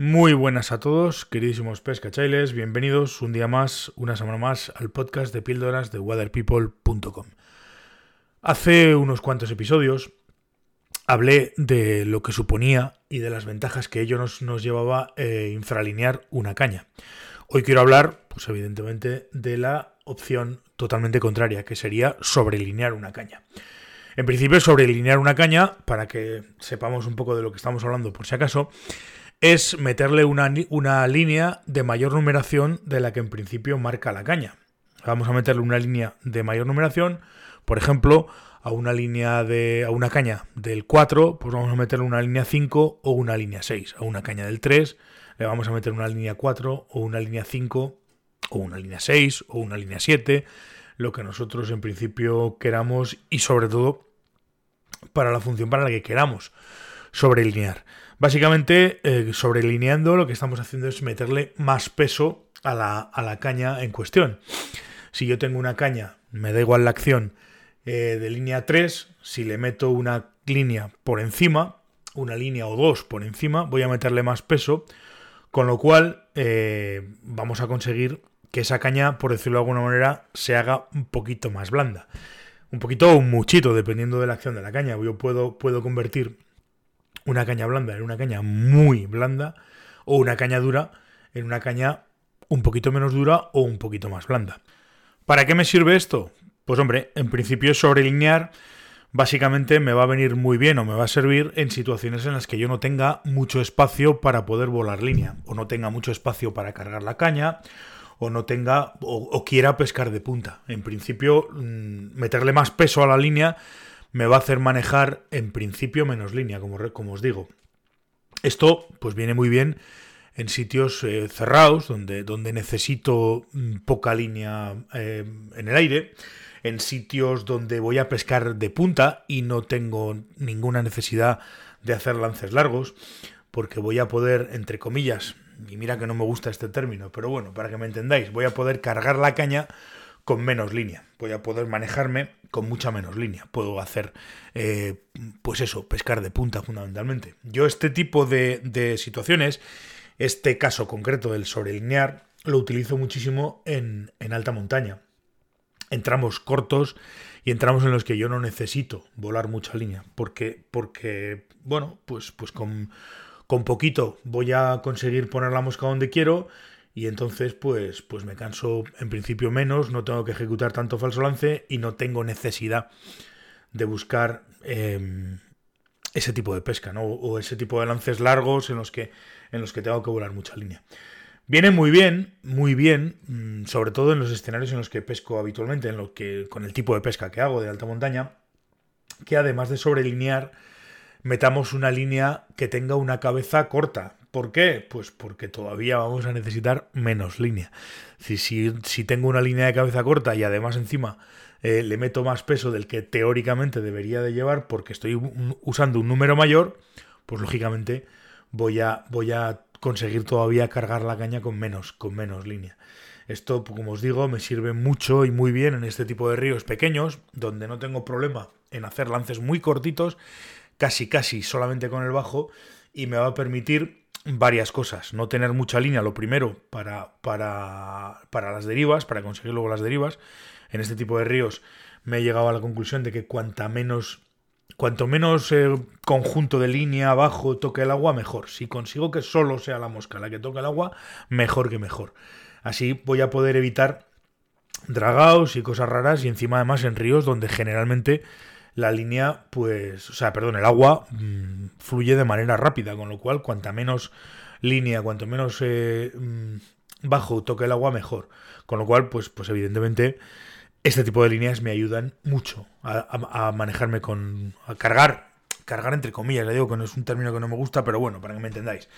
Muy buenas a todos, queridísimos pescachailes, bienvenidos un día más, una semana más al podcast de píldoras de waterpeople.com. Hace unos cuantos episodios hablé de lo que suponía y de las ventajas que ello nos, nos llevaba eh, infralinear una caña. Hoy quiero hablar, pues evidentemente, de la opción totalmente contraria, que sería sobrelinear una caña. En principio, sobrelinear una caña, para que sepamos un poco de lo que estamos hablando por si acaso, es meterle una, una, línea de mayor numeración de la que en principio marca la caña. Vamos a meterle una línea de mayor numeración, por ejemplo, a una línea de a una caña del 4, pues vamos a meterle una línea 5 o una línea 6. A una caña del 3 le vamos a meter una línea 4 o una línea 5 o una línea 6 o una línea 7, lo que nosotros en principio queramos y sobre todo para la función para la que queramos sobrelinear. Básicamente, eh, sobrelineando lo que estamos haciendo es meterle más peso a la, a la, caña en cuestión. Si yo tengo una caña, me da igual la acción eh, de línea 3, si le meto una línea por encima, una línea o dos por encima, voy a meterle más peso, con lo cual eh, vamos a conseguir que esa caña, por decirlo de alguna manera, se haga un poquito más blanda. Un poquito o un muchito, dependiendo de la acción de la caña. Yo puedo, puedo convertir una caña blanda en una caña muy blanda o una caña dura en una caña un poquito menos dura o un poquito más blanda. ¿Para qué me sirve esto? Pues hombre, en principio sobrelinear básicamente me va a venir muy bien o me va a servir en situaciones en las que yo no tenga mucho espacio para poder volar línea o no tenga mucho espacio para cargar la caña o no tenga o, quiera pescar de punta. En principio, mm, meterle más peso a la línea me va a hacer manejar en principio menos línea, como, como os digo. Esto pues viene muy bien en sitios eh, cerrados, donde, donde necesito mm, poca línea eh, en el aire, en sitios donde voy a pescar de punta y no tengo ninguna necesidad de hacer lances largos, porque voy a poder, entre comillas, y mira que no me gusta este término, pero bueno, para que me entendáis, voy a poder cargar la caña con menos línea. Voy a poder manejarme con mucha menos línea. Puedo hacer, eh, pues eso, pescar de punta fundamentalmente. Yo este tipo de, situaciones, este caso concreto del sobrelinear, lo utilizo muchísimo en, en alta montaña. Entramos cortos y entramos en los que yo no necesito volar mucha línea. Porque, porque bueno, pues, pues con, con poquito voy a conseguir poner la mosca donde quiero y entonces pues, pues me canso en principio menos, no tengo que ejecutar tanto falso lance y no tengo necesidad de buscar em, ese tipo de pesca, ¿no? O ese tipo de lances largos en los que, en los que tengo que volar mucha línea. Viene muy bien, muy bien, mm, sobre todo en los escenarios en los que pesco habitualmente, en que, con el tipo de pesca que hago de alta montaña, que además de sobrelinear, metamos una línea que tenga una cabeza corta, ¿Por qué? Pues porque todavía vamos a necesitar menos línea. Si, si, tengo una línea de cabeza corta y además encima eh, le meto más peso del que teóricamente debería de llevar porque estoy usando un número mayor, pues lógicamente voy a, voy a conseguir todavía cargar la caña con menos, con menos línea. Esto, como os digo, me sirve mucho y muy bien en este tipo de ríos pequeños, donde no tengo problema en hacer lances muy cortitos, casi casi solamente con el bajo, y me va a permitir varias cosas. No tener mucha línea, lo primero, para, para, para las derivas, para conseguir luego las derivas. En este tipo de ríos me he llegado a la conclusión de que cuanta menos, cuanto menos eh, conjunto de línea abajo toque el agua, mejor. Si consigo que solo sea la mosca la que toque el agua, mejor que mejor. Así voy a poder evitar dragados y cosas raras y encima además en ríos donde generalmente la línea, pues, o sea, perdón, el agua mm, fluye de manera rápida, con lo cual, cuanta menos línea, cuanto menos eh, mm, bajo toque el agua, mejor. Con lo cual, pues, pues evidentemente, este tipo de líneas me ayudan mucho a, a manejarme con, a cargar cargar entre comillas, le digo que no es un término que no me gusta, pero bueno, para que me entendáis.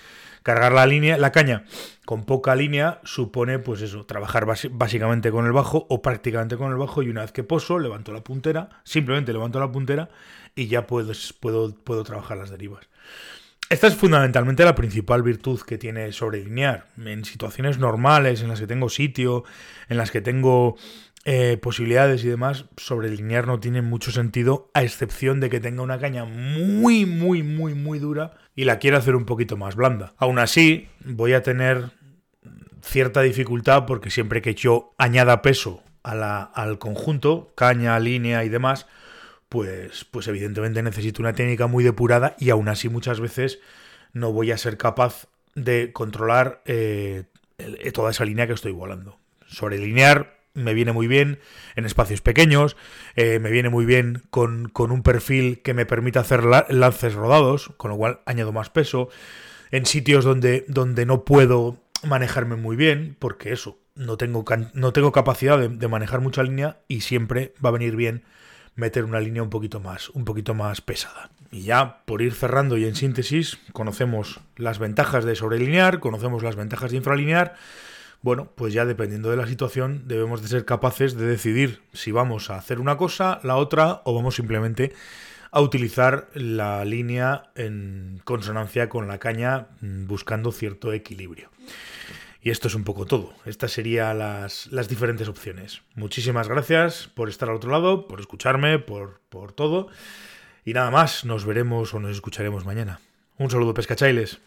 Cargar la línea, la caña con poca línea supone, pues eso, trabajar básicamente con el bajo o prácticamente con el bajo y una vez que poso, levanto la puntera, simplemente levanto la puntera y ya puedo, puedo, puedo trabajar las derivas. Esta es fundamentalmente la principal virtud que tiene sobrelinear. En situaciones normales, en las que tengo sitio, en las que tengo eh, posibilidades y demás, sobrelinear no tiene mucho sentido, a excepción de que tenga una caña muy, muy, muy, muy dura y la quiero hacer un poquito más blanda. Aún así, voy a tener cierta dificultad porque siempre que yo añada peso a la, al conjunto, caña, línea y demás, pues, pues evidentemente necesito una técnica muy depurada y aún así muchas veces no voy a ser capaz de controlar eh, toda esa línea que estoy volando. Sobrelinear me viene muy bien en espacios pequeños, eh, me viene muy bien con, con, un perfil que me permita hacer lances rodados, con lo cual añado más peso. En sitios donde, donde no puedo manejarme muy bien, porque eso, no tengo, no tengo capacidad de, de, manejar mucha línea y siempre va a venir bien meter una línea un poquito más, un poquito más pesada. Y ya por ir cerrando y en síntesis, conocemos las ventajas de sobrelinear, conocemos las ventajas de infralinear. Bueno, pues ya dependiendo de la situación debemos de ser capaces de decidir si vamos a hacer una cosa, la otra o vamos simplemente a utilizar la línea en consonancia con la caña mm, buscando cierto equilibrio. Y esto es un poco todo. Estas serían las, las diferentes opciones. Muchísimas gracias por estar al otro lado, por escucharme, por, por todo. Y nada más, nos veremos o nos escucharemos mañana. Un saludo, pescachailes.